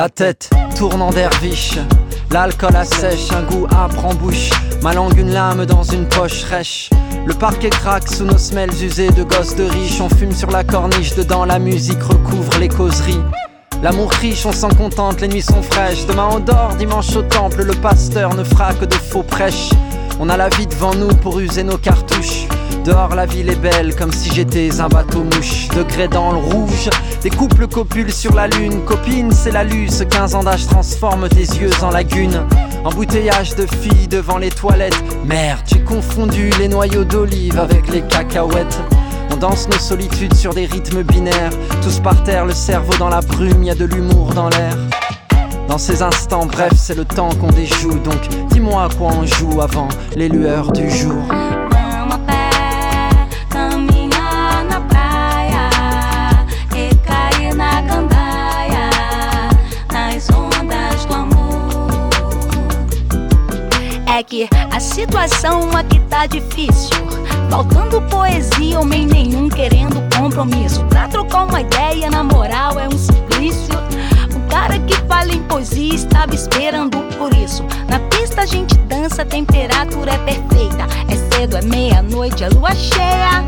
La tête tournant derviche, l'alcool assèche, un goût âpre en bouche, ma langue une lame dans une poche rêche. Le parquet craque sous nos semelles usées de gosses de riches, on fume sur la corniche, dedans la musique recouvre les causeries. L'amour riche, on s'en contente, les nuits sont fraîches. Demain on dort, dimanche au temple, le pasteur ne fera que de faux prêches. On a la vie devant nous pour user nos cartouches. Dehors la ville est belle comme si j'étais un bateau mouche. Degré dans le rouge, des couples copulent sur la lune. Copine c'est la luce, 15 ans d'âge transforme tes yeux en lagune Embouteillage de filles devant les toilettes. Merde, j'ai confondu les noyaux d'olive avec les cacahuètes. On danse nos solitudes sur des rythmes binaires. Tous par terre, le cerveau dans la brume, y a de l'humour dans l'air dans ces instants, bref, c'est le temps qu'on déjoue. Donc, dis-moi à quoi on joue avant les lueurs du jour. É que a situação aqui tá difícil. Faltando poesia, homem nenhum querendo compromisso. Pra trocar uma ideia, na moral, é um suplício. Cara que fala em poesia estava esperando por isso. Na pista a gente dança, a temperatura é perfeita. É cedo, é meia-noite, é lua cheia.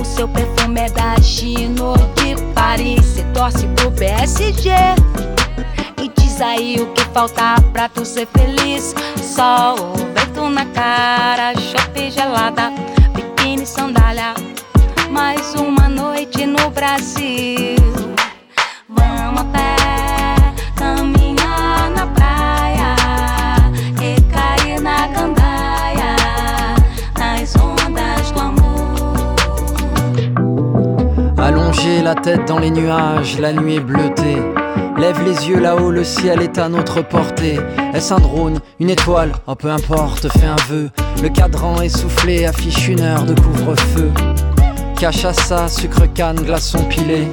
O seu perfume é da Chino de Paris. Cê torce pro PSG. E diz aí o que falta pra tu ser feliz. Sol, vento na cara, chope gelada, biquíni, sandália. Mais uma noite no Brasil. Allonger la tête dans les nuages, la nuit est bleutée. Lève les yeux là-haut, le ciel est à notre portée. Est-ce un drone, une étoile? Oh peu importe, fais un vœu. Le cadran essoufflé affiche une heure de couvre-feu. Cachaça, sucre canne, glaçon pilé.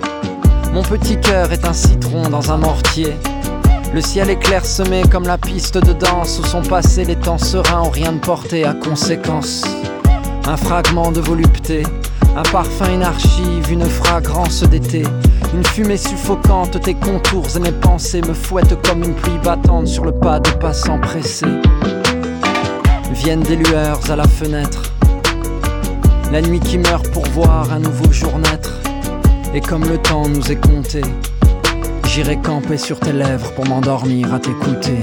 Mon petit cœur est un citron dans un mortier. Le ciel est clairsemé comme la piste de danse où sont passés les temps sereins ont rien de porté à conséquence. Un fragment de volupté, un parfum, une archive, une fragrance d'été. Une fumée suffocante, tes contours et mes pensées me fouettent comme une pluie battante sur le pas de passants pressés. Viennent des lueurs à la fenêtre. La nuit qui meurt pour voir un nouveau jour naître. Et comme le temps nous est compté, j'irai camper sur tes lèvres pour m'endormir à t'écouter.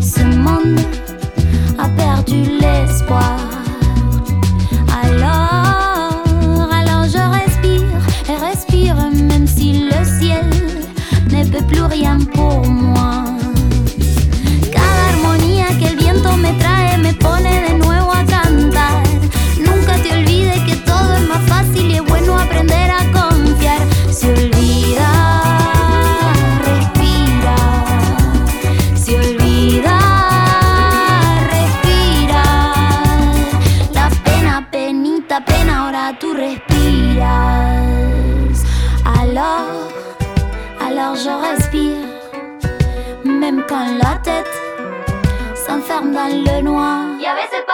Ce monde a perdu l'espoir. Dans le noir. Y a veces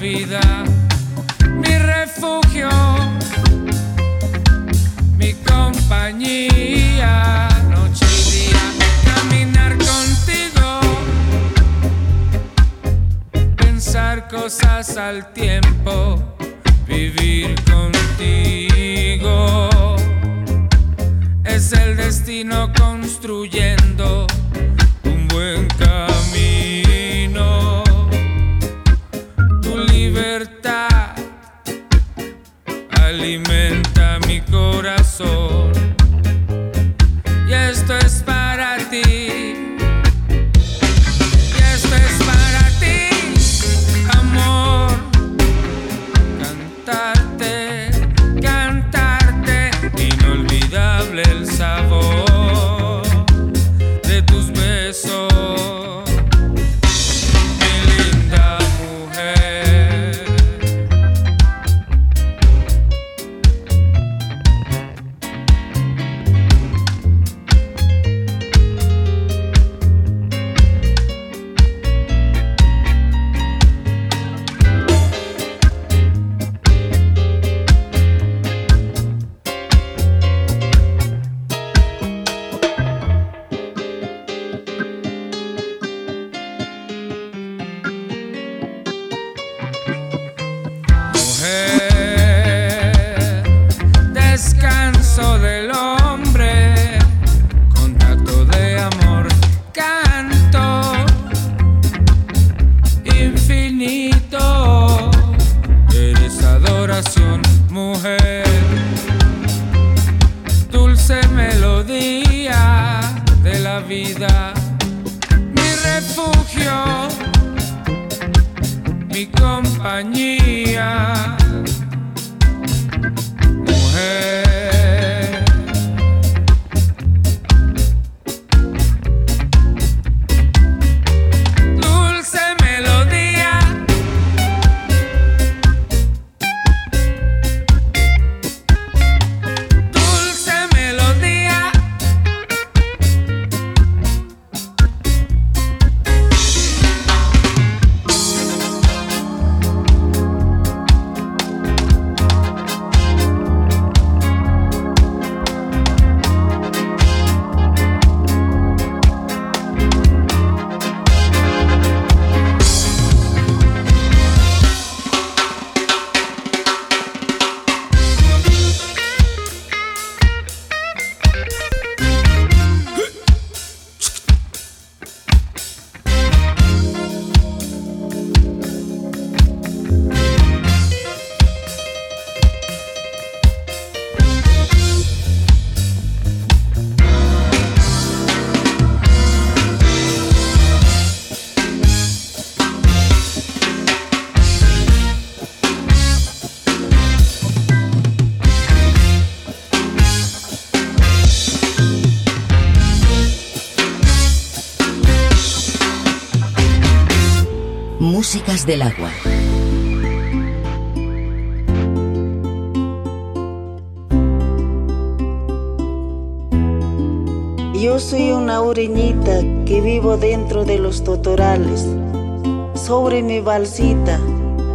mi refugio, mi compañía. cosas al tiempo, vivir contigo. Es el destino construyendo un buen camino. melodía de la vida. Mi refugio, mi compañía. Mujer. Del agua. Yo soy una ureñita que vivo dentro de los totorales. Sobre mi balsita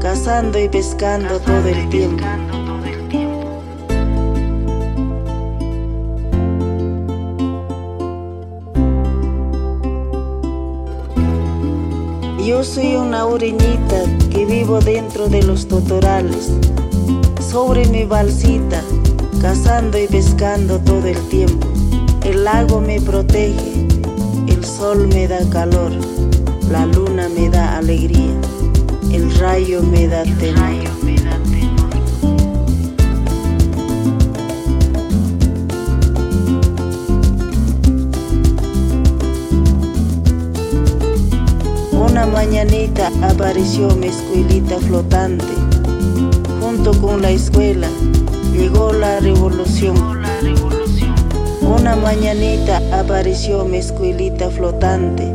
cazando y pescando todo el tiempo. Yo soy una uriñita que vivo dentro de los totorales, sobre mi balsita, cazando y pescando todo el tiempo. El lago me protege, el sol me da calor, la luna me da alegría, el rayo me da temor. Una mañanita apareció mi escuelita flotante. Junto con la escuela llegó la revolución. Una mañanita apareció mi escuelita flotante.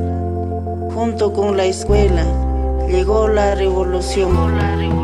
Junto con la escuela llegó la revolución.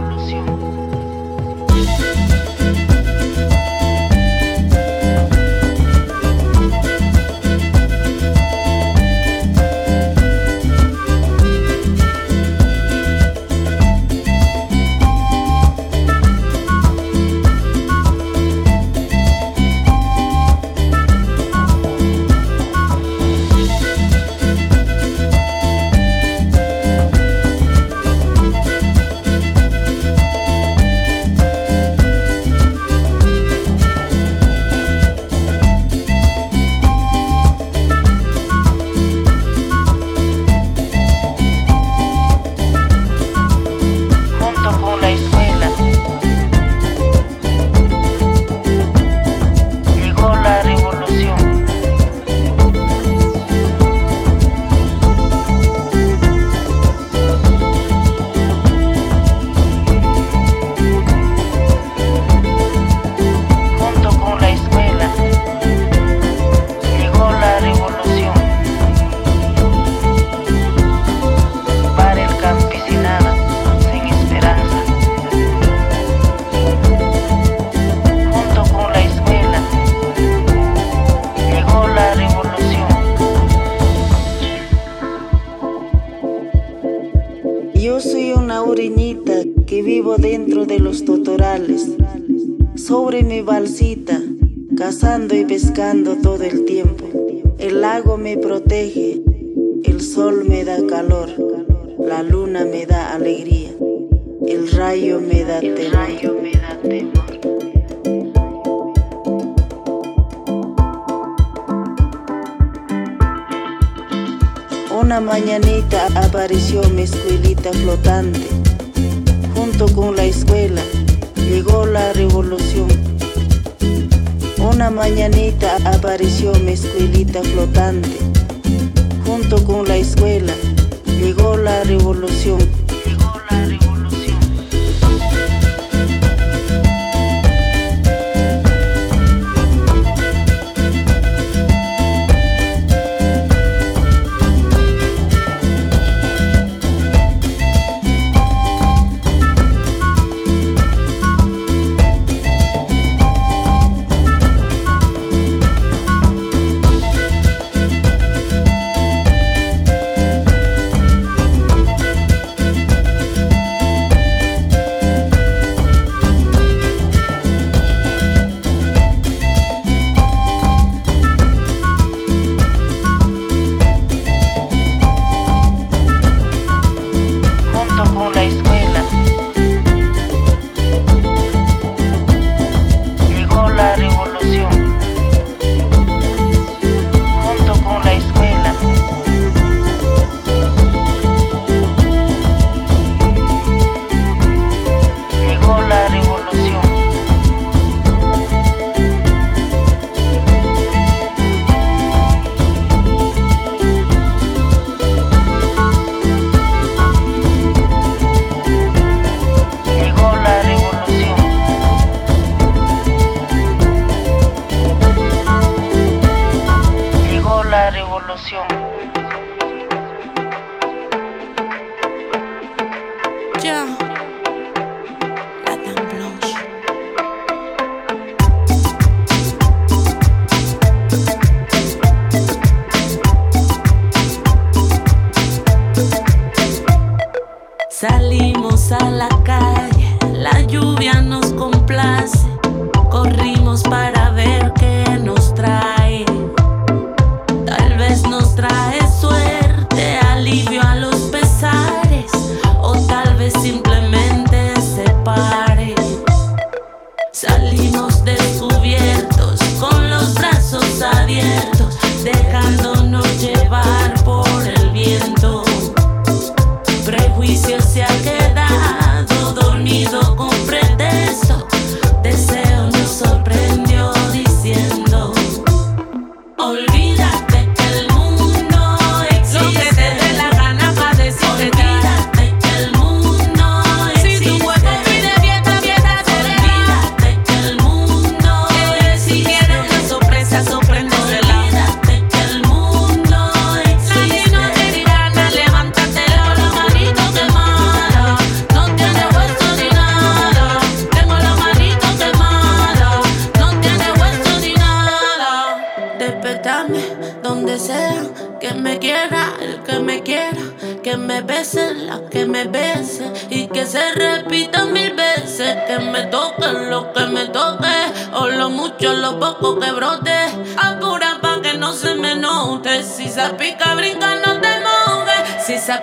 Pescando todo. El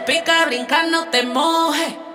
pica, brinca, no te moje.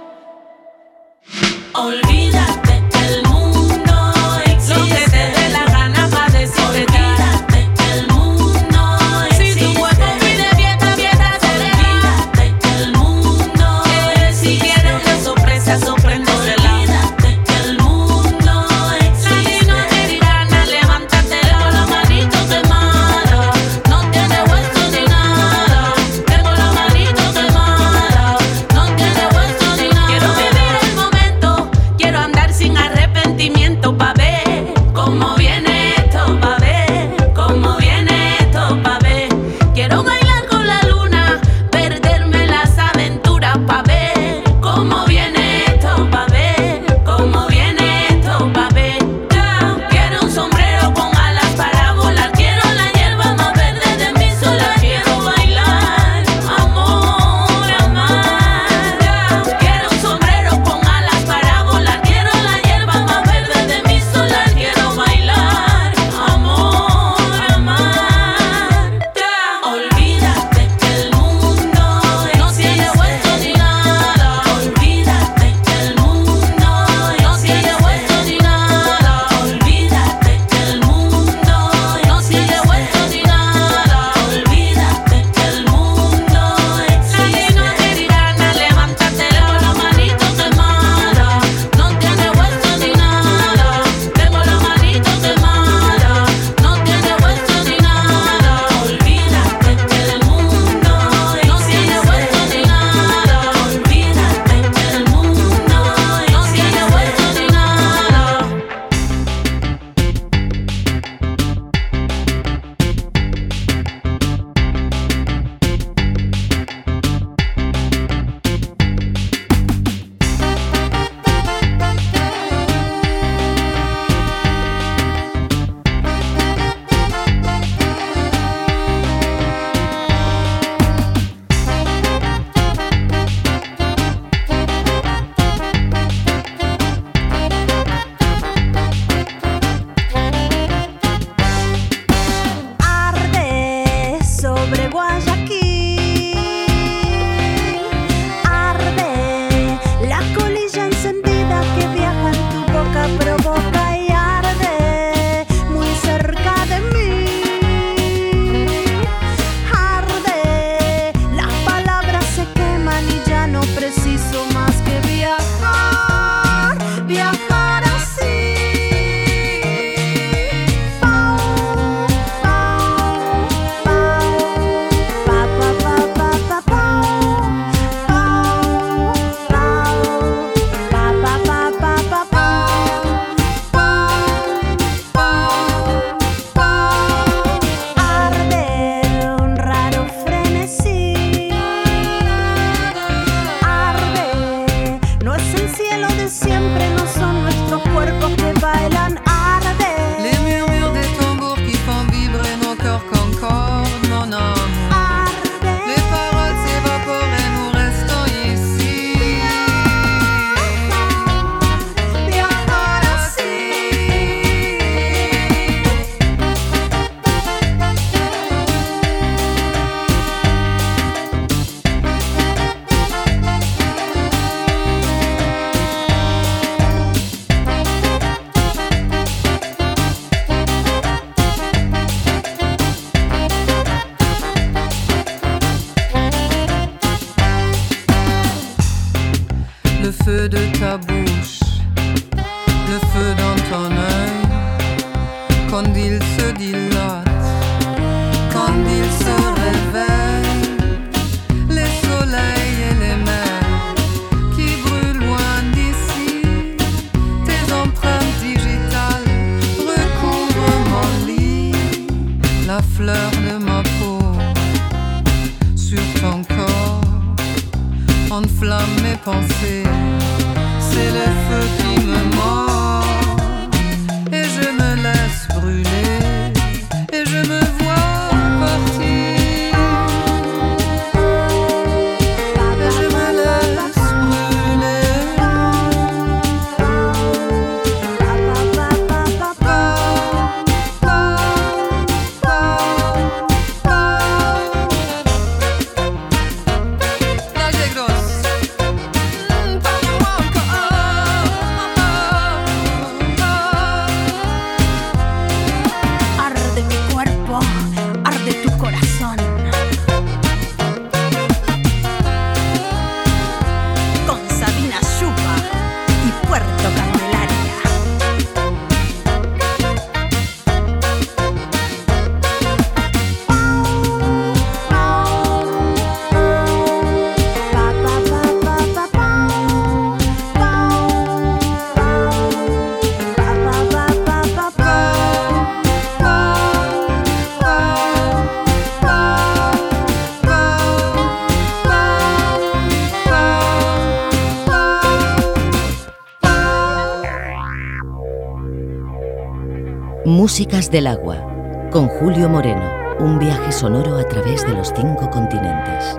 Músicas del Agua, con Julio Moreno, un viaje sonoro a través de los cinco continentes.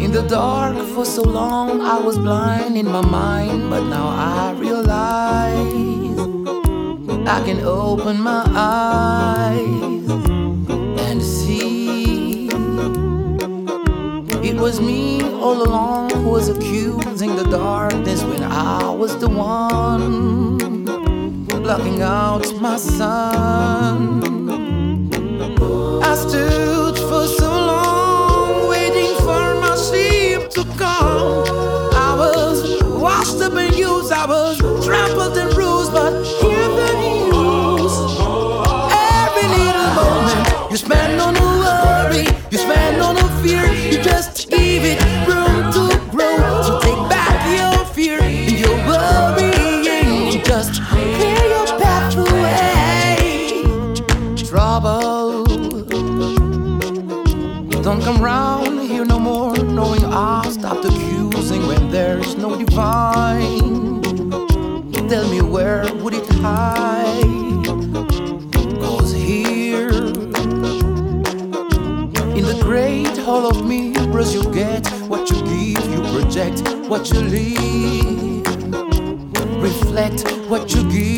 in the dark for so long I was blind in my mind, but now I You spend on a worry. You spend what you leave, reflect what you give.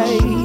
right.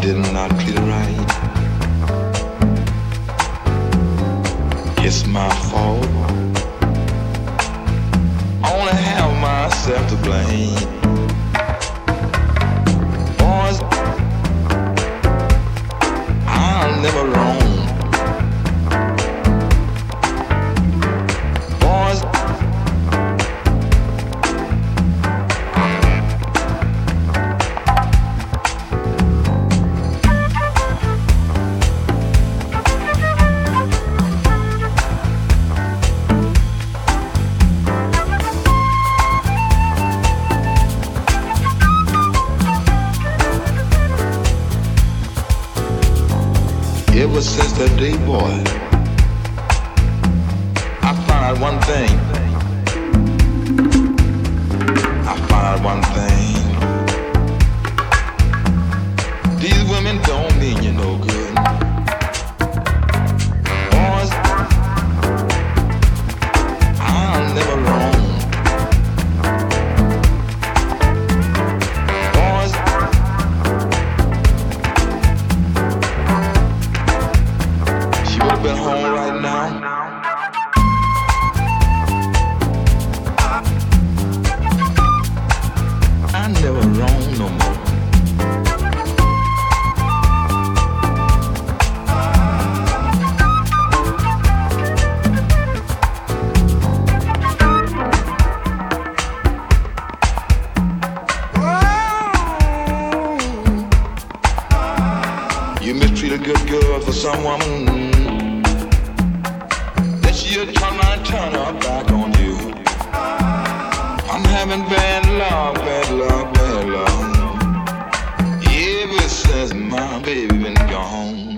Did not right. It's my fault. I only have myself to blame. Boys, I'll never. Been bad luck, bad luck, bad luck. long. Ever since my baby been gone.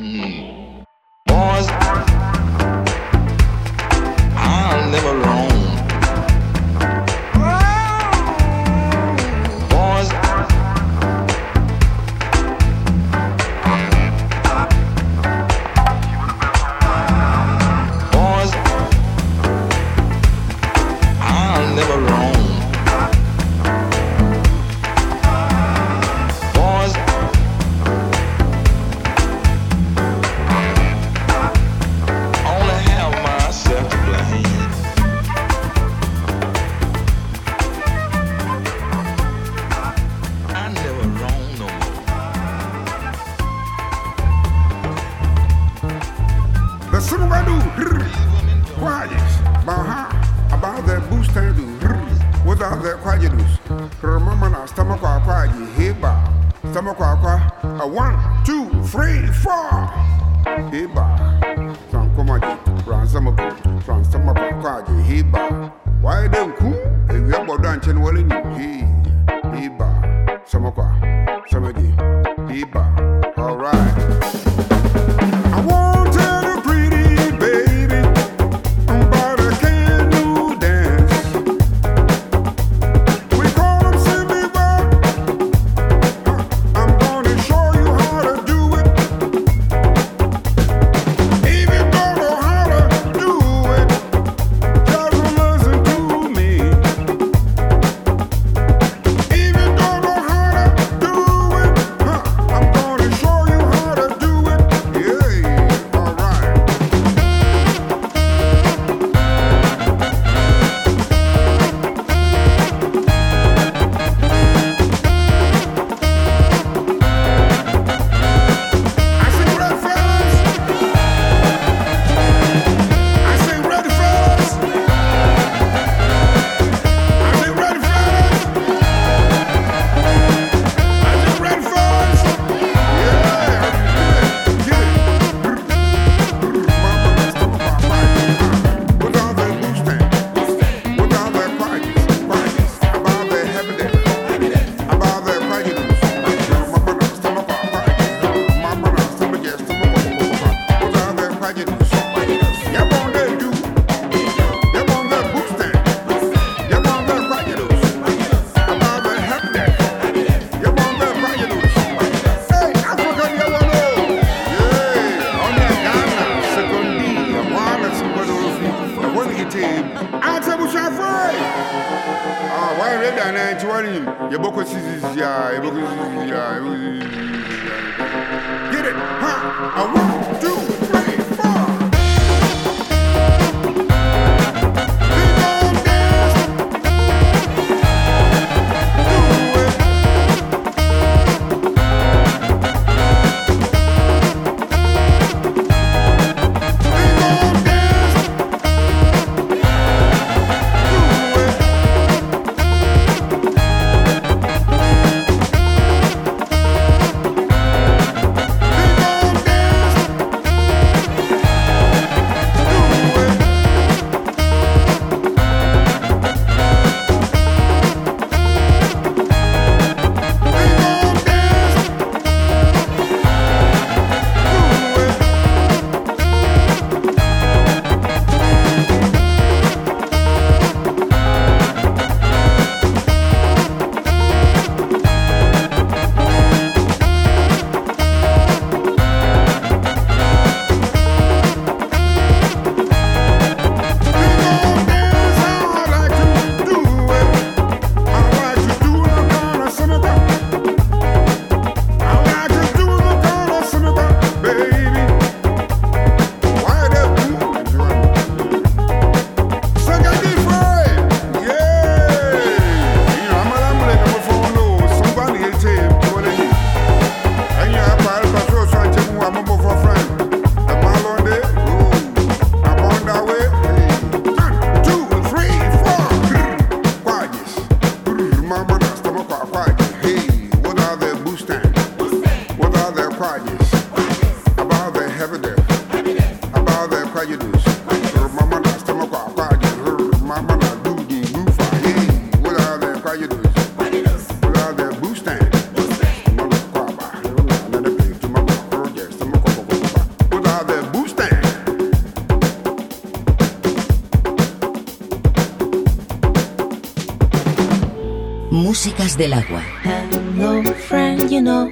Del agua. Hello, friend, you know,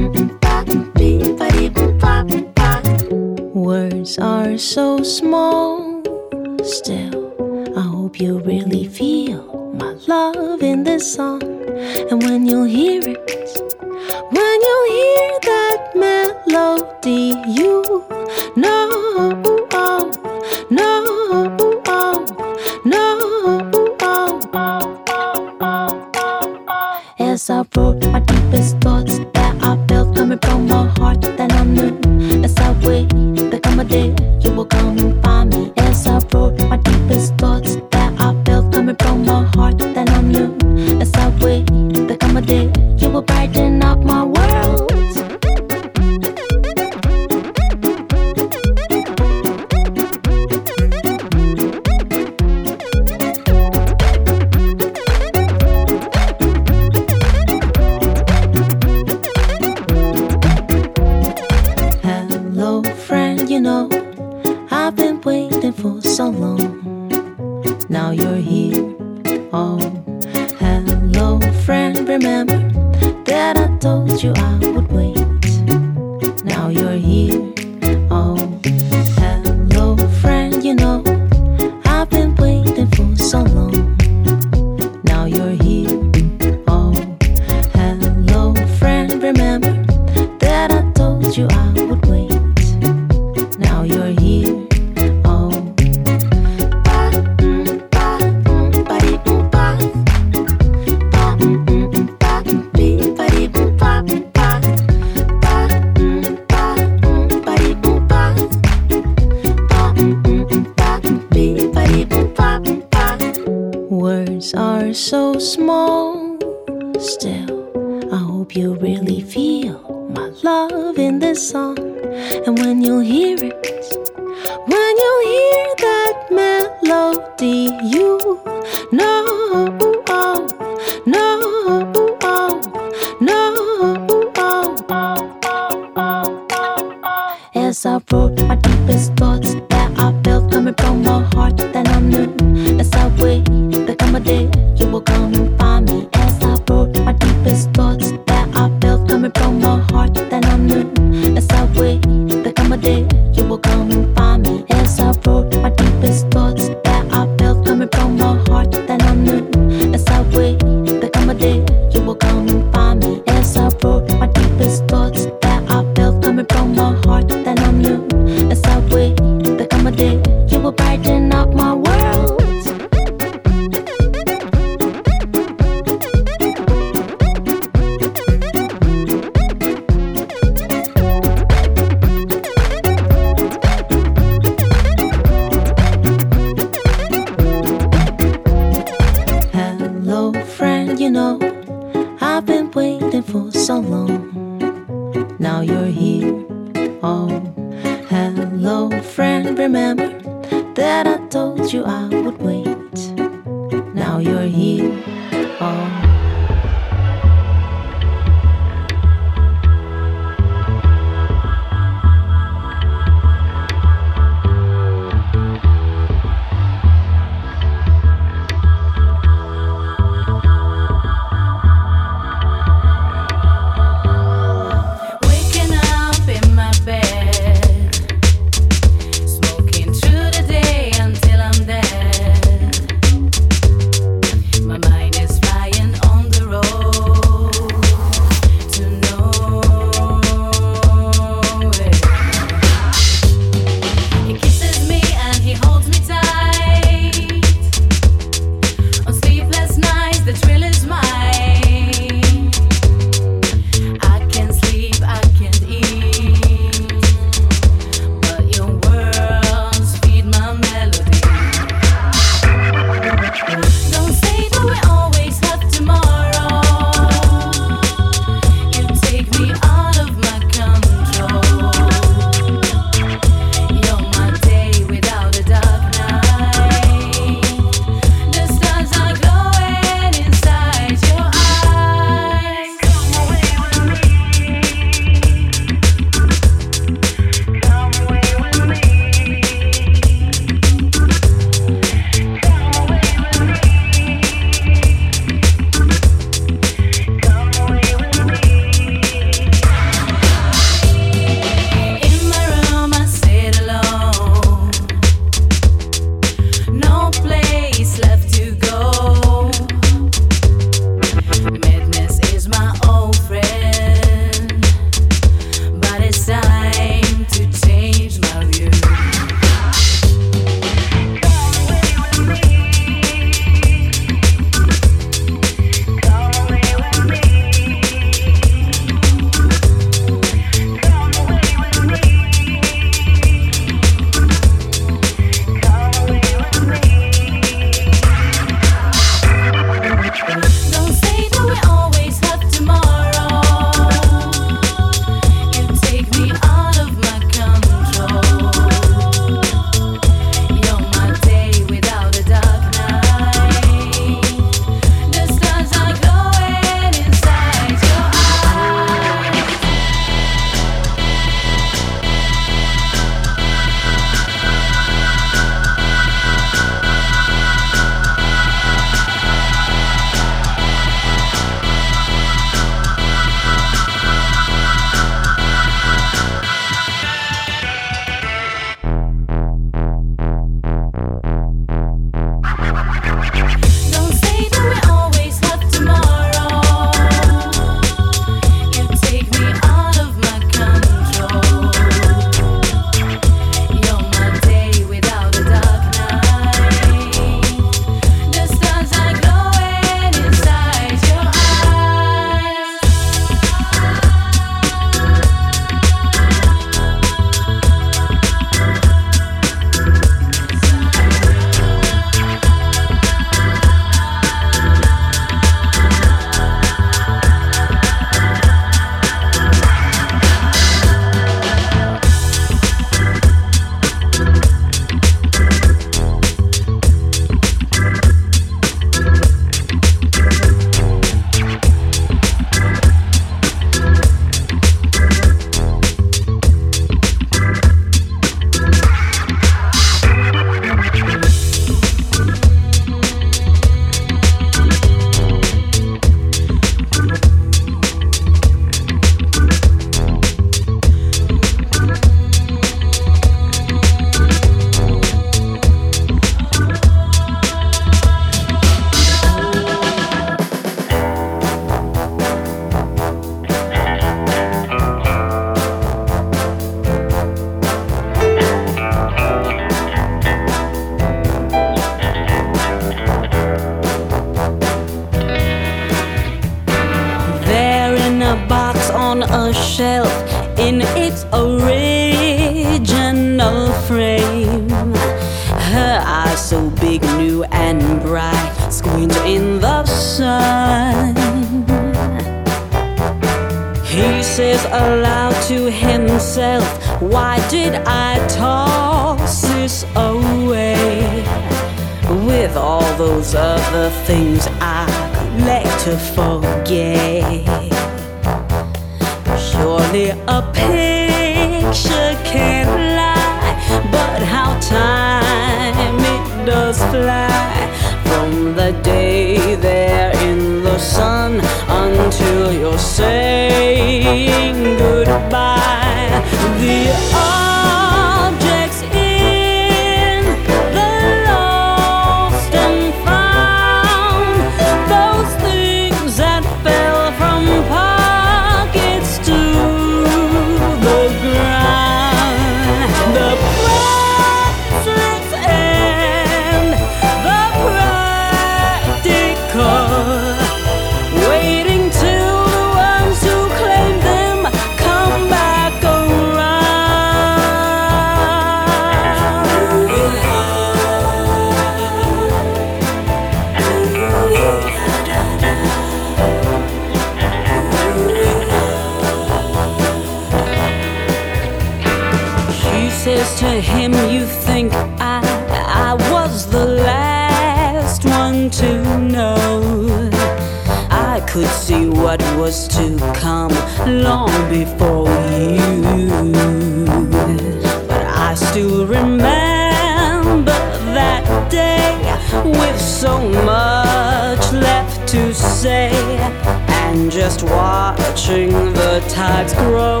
tides grow,